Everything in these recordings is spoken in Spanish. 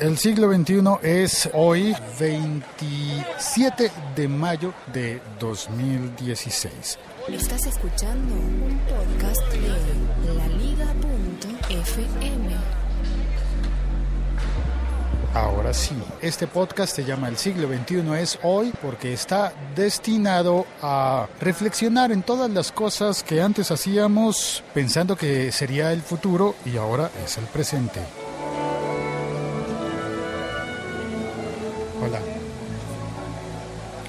El siglo XXI es hoy 27 de mayo de 2016. Estás escuchando un podcast de laliga.fm. Ahora sí, este podcast se llama El siglo XXI es hoy porque está destinado a reflexionar en todas las cosas que antes hacíamos pensando que sería el futuro y ahora es el presente. Hola.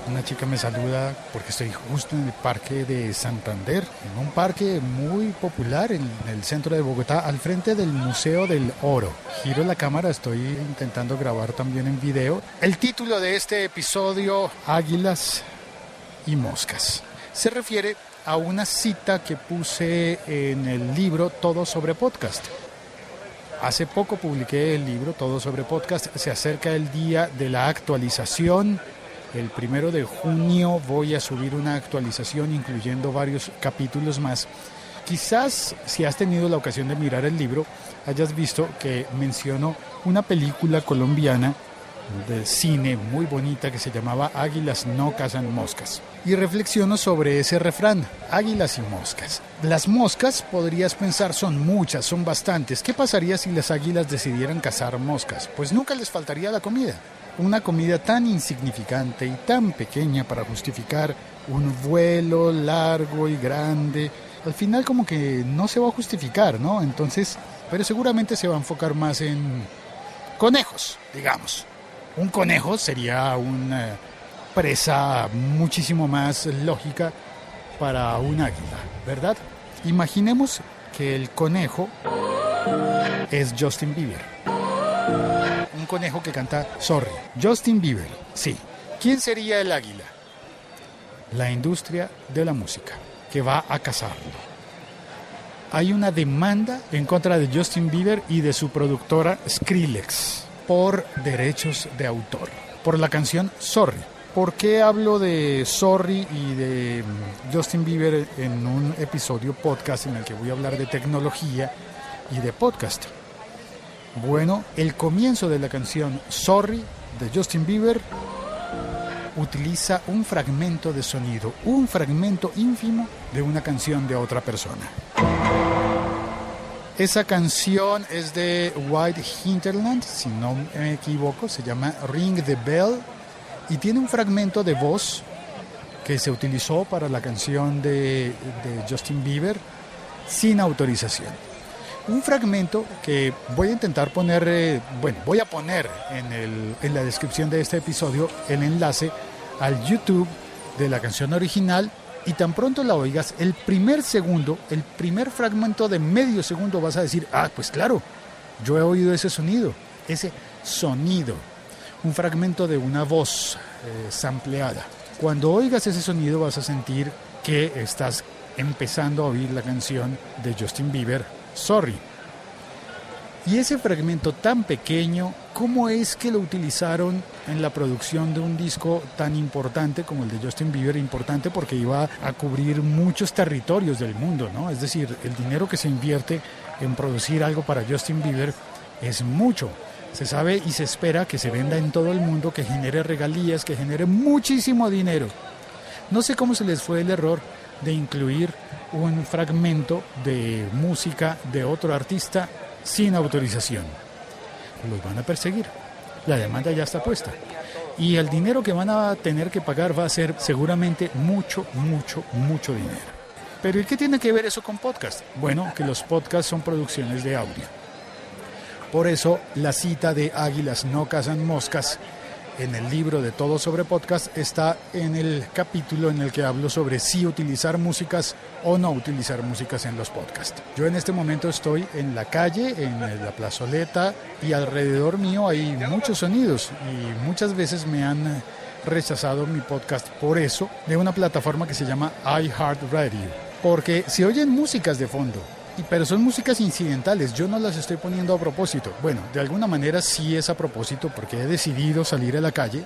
Una chica me saluda porque estoy justo en el parque de Santander, en un parque muy popular en el centro de Bogotá, al frente del Museo del Oro. Giro la cámara, estoy intentando grabar también en video. El título de este episodio, Águilas y Moscas, se refiere a una cita que puse en el libro Todo sobre Podcast. Hace poco publiqué el libro Todo sobre Podcast. Se acerca el día de la actualización. El primero de junio voy a subir una actualización incluyendo varios capítulos más. Quizás si has tenido la ocasión de mirar el libro, hayas visto que menciono una película colombiana de cine muy bonita que se llamaba Águilas no cazan moscas. Y reflexiono sobre ese refrán, águilas y moscas. Las moscas, podrías pensar, son muchas, son bastantes. ¿Qué pasaría si las águilas decidieran cazar moscas? Pues nunca les faltaría la comida. Una comida tan insignificante y tan pequeña para justificar un vuelo largo y grande. Al final como que no se va a justificar, ¿no? Entonces, pero seguramente se va a enfocar más en conejos, digamos. Un conejo sería una presa muchísimo más lógica para un águila, ¿verdad? Imaginemos que el conejo es Justin Bieber. Un conejo que canta Sorry. Justin Bieber, sí. ¿Quién sería el águila? La industria de la música, que va a cazarlo. Hay una demanda en contra de Justin Bieber y de su productora Skrillex por derechos de autor, por la canción Sorry. ¿Por qué hablo de Sorry y de Justin Bieber en un episodio podcast en el que voy a hablar de tecnología y de podcast? Bueno, el comienzo de la canción Sorry de Justin Bieber utiliza un fragmento de sonido, un fragmento ínfimo de una canción de otra persona. Esa canción es de White Hinterland, si no me equivoco, se llama Ring the Bell y tiene un fragmento de voz que se utilizó para la canción de, Justin Bieber sin autorización. Un fragmento que voy a intentar poner, eh, bueno, voy a poner en, el, en la descripción de este episodio el enlace al YouTube de la canción original y tan pronto la oigas, el primer segundo, el primer fragmento de medio segundo vas a decir, ah, pues claro, yo he oído ese sonido, ese sonido, un fragmento de una voz eh, sampleada. Cuando oigas ese sonido vas a sentir que estás empezando a oír la canción de Justin Bieber, Sorry. Y ese fragmento tan pequeño, ¿cómo es que lo utilizaron en la producción de un disco tan importante como el de Justin Bieber? Importante porque iba a cubrir muchos territorios del mundo, ¿no? Es decir, el dinero que se invierte en producir algo para Justin Bieber es mucho. Se sabe y se espera que se venda en todo el mundo, que genere regalías, que genere muchísimo dinero. No sé cómo se les fue el error de incluir un fragmento de música de otro artista sin autorización. Los van a perseguir. La demanda ya está puesta. Y el dinero que van a tener que pagar va a ser seguramente mucho, mucho, mucho dinero. Pero ¿y qué tiene que ver eso con podcast? Bueno, que los podcasts son producciones de audio. Por eso la cita de Águilas no cazan moscas en el libro de Todo sobre Podcast está en el capítulo en el que hablo sobre si utilizar músicas o no utilizar músicas en los podcasts. Yo en este momento estoy en la calle, en la plazoleta y alrededor mío hay muchos sonidos y muchas veces me han rechazado mi podcast por eso de una plataforma que se llama iHeartRadio. Porque se oyen músicas de fondo, pero son músicas incidentales, yo no las estoy poniendo a propósito. Bueno, de alguna manera sí es a propósito porque he decidido salir a la calle.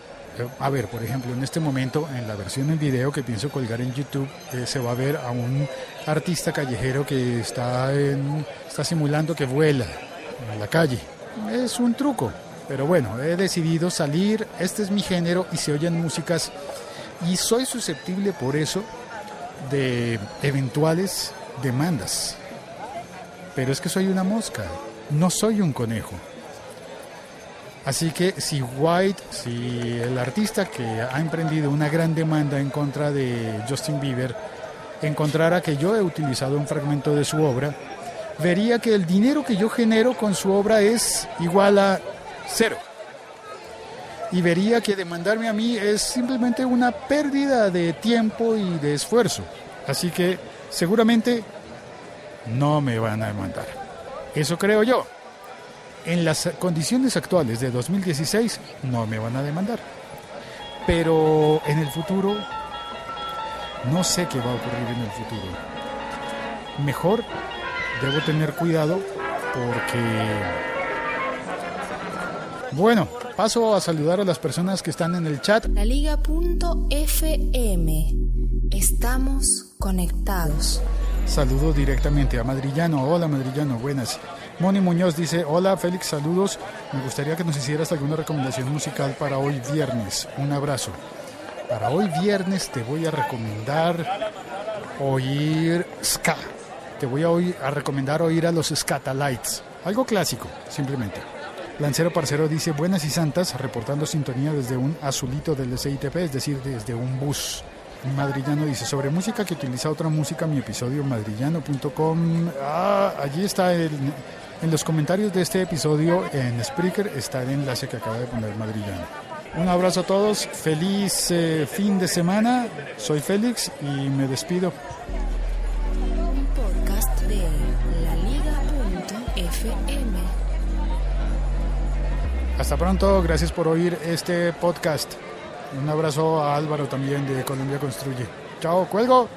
A ver, por ejemplo, en este momento, en la versión en video que pienso colgar en YouTube, eh, se va a ver a un artista callejero que está, está simulando que vuela en la calle. Es un truco, Pero bueno, he decidido salir, este es mi género y se oyen músicas y soy susceptible por eso de eventuales demandas. Pero es que soy una mosca, no soy un conejo. Así que si White, si el artista que ha emprendido una gran demanda en contra de Justin Bieber, encontrara que yo he utilizado un fragmento de su obra, vería que el dinero que yo genero con su obra es igual a cero. Y vería que demandarme a mí es simplemente una pérdida de tiempo y de esfuerzo. Así que seguramente no me van a demandar. Eso creo yo. En las condiciones actuales de 2016 no me van a demandar. Pero en el futuro no sé qué va a ocurrir en el futuro. Mejor debo tener cuidado porque... Bueno, paso a saludar a las personas que están en el chat. La Liga.fm. Estamos conectados. Saludo directamente a Madrillano. Hola Madrillano, buenas. Moni Muñoz dice, hola Félix, saludos. Me gustaría que nos hicieras alguna recomendación musical para hoy viernes. Un abrazo. Para hoy viernes te voy a recomendar oír ska. Te voy a, oír, a recomendar oír a los Scatalites. Algo clásico, simplemente. Lancero Parcero dice, buenas y santas, reportando sintonía desde un azulito del SITP, es decir, desde un bus. Madrillano dice, sobre música que utiliza otra música, mi episodio madrillano.com. Ah, allí está el, en los comentarios de este episodio en Spreaker está el enlace que acaba de poner Madrillano. Un abrazo a todos, feliz eh, fin de semana, soy Félix y me despido. Un podcast de laliga.fm. Hasta pronto, gracias por oír este podcast. Un abrazo a Álvaro también de Colombia Construye. Chao, cuelgo.